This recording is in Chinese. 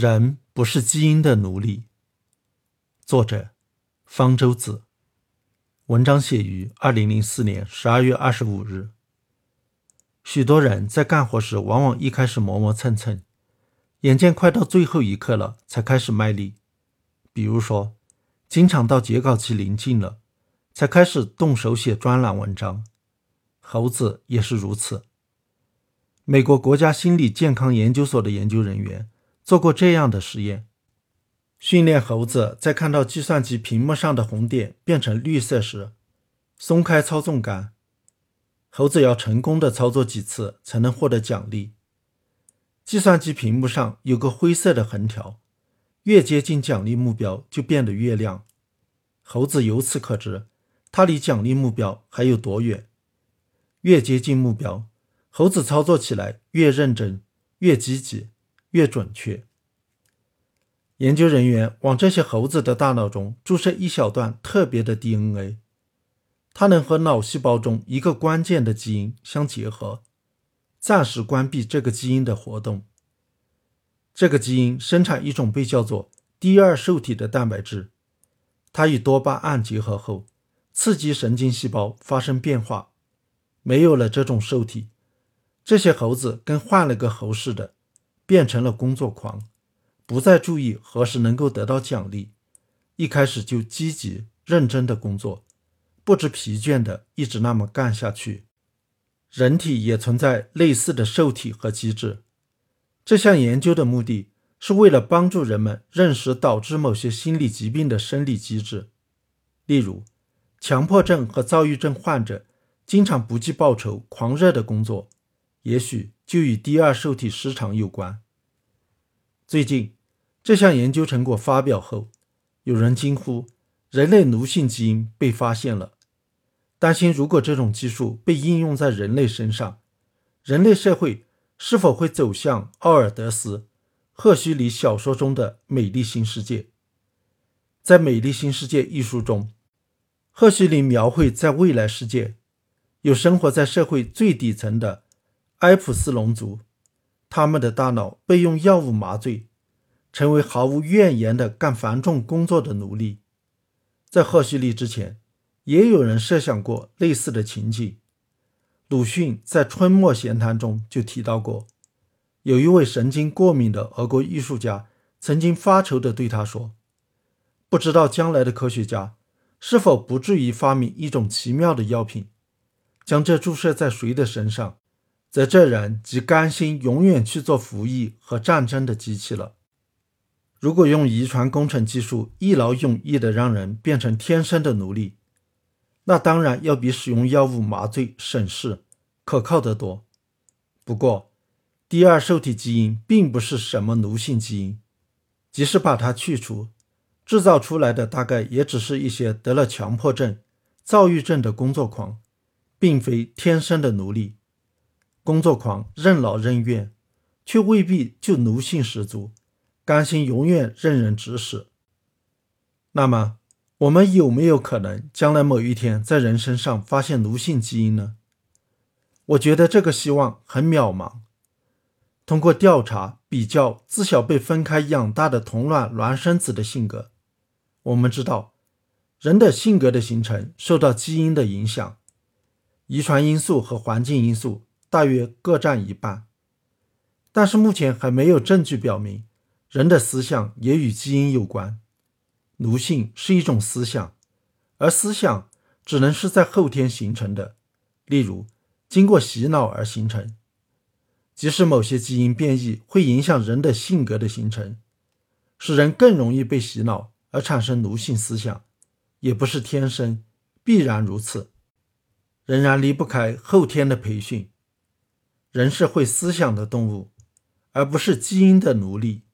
人不是基因的奴隶。作者：方舟子。文章写于二零零四年十二月二十五日。许多人在干活时，往往一开始磨磨蹭蹭，眼见快到最后一刻了，才开始卖力。比如说，经常到截稿期临近了，才开始动手写专栏文章。猴子也是如此。美国国家心理健康研究所的研究人员。做过这样的实验，训练猴子在看到计算机屏幕上的红点变成绿色时，松开操纵杆。猴子要成功的操作几次才能获得奖励。计算机屏幕上有个灰色的横条，越接近奖励目标就变得越亮。猴子由此可知，它离奖励目标还有多远。越接近目标，猴子操作起来越认真、越积极。越准确。研究人员往这些猴子的大脑中注射一小段特别的 DNA，它能和脑细胞中一个关键的基因相结合，暂时关闭这个基因的活动。这个基因生产一种被叫做第二受体的蛋白质，它与多巴胺结合后，刺激神经细胞发生变化。没有了这种受体，这些猴子跟换了个猴似的。变成了工作狂，不再注意何时能够得到奖励，一开始就积极认真的工作，不知疲倦的一直那么干下去。人体也存在类似的受体和机制。这项研究的目的是为了帮助人们认识导致某些心理疾病的生理机制，例如，强迫症和躁郁症患者经常不计报酬、狂热的工作，也许。就与第二受体失常有关。最近，这项研究成果发表后，有人惊呼：“人类奴性基因被发现了！”担心如果这种技术被应用在人类身上，人类社会是否会走向奥尔德斯·赫胥黎小说中的美丽新世界？在《美丽新世界》一书中，赫胥黎描绘在未来世界，有生活在社会最底层的。埃普斯龙族，他们的大脑被用药物麻醉，成为毫无怨言的干繁重工作的奴隶。在赫胥黎之前，也有人设想过类似的情景。鲁迅在《春末闲谈》中就提到过，有一位神经过敏的俄国艺术家曾经发愁地对他说：“不知道将来的科学家是否不至于发明一种奇妙的药品，将这注射在谁的身上？”则这人即甘心永远去做服役和战争的机器了。如果用遗传工程技术一劳永逸地让人变成天生的奴隶，那当然要比使用药物麻醉省事、可靠得多。不过，第二受体基因并不是什么奴性基因，即使把它去除，制造出来的大概也只是一些得了强迫症、躁郁症的工作狂，并非天生的奴隶。工作狂任劳任怨，却未必就奴性十足，甘心永远任人指使。那么，我们有没有可能将来某一天在人身上发现奴性基因呢？我觉得这个希望很渺茫。通过调查比较自小被分开养大的同卵孪生子的性格，我们知道，人的性格的形成受到基因的影响，遗传因素和环境因素。大约各占一半，但是目前还没有证据表明人的思想也与基因有关。奴性是一种思想，而思想只能是在后天形成的，例如经过洗脑而形成。即使某些基因变异会影响人的性格的形成，使人更容易被洗脑而产生奴性思想，也不是天生必然如此，仍然离不开后天的培训。人是会思想的动物，而不是基因的奴隶。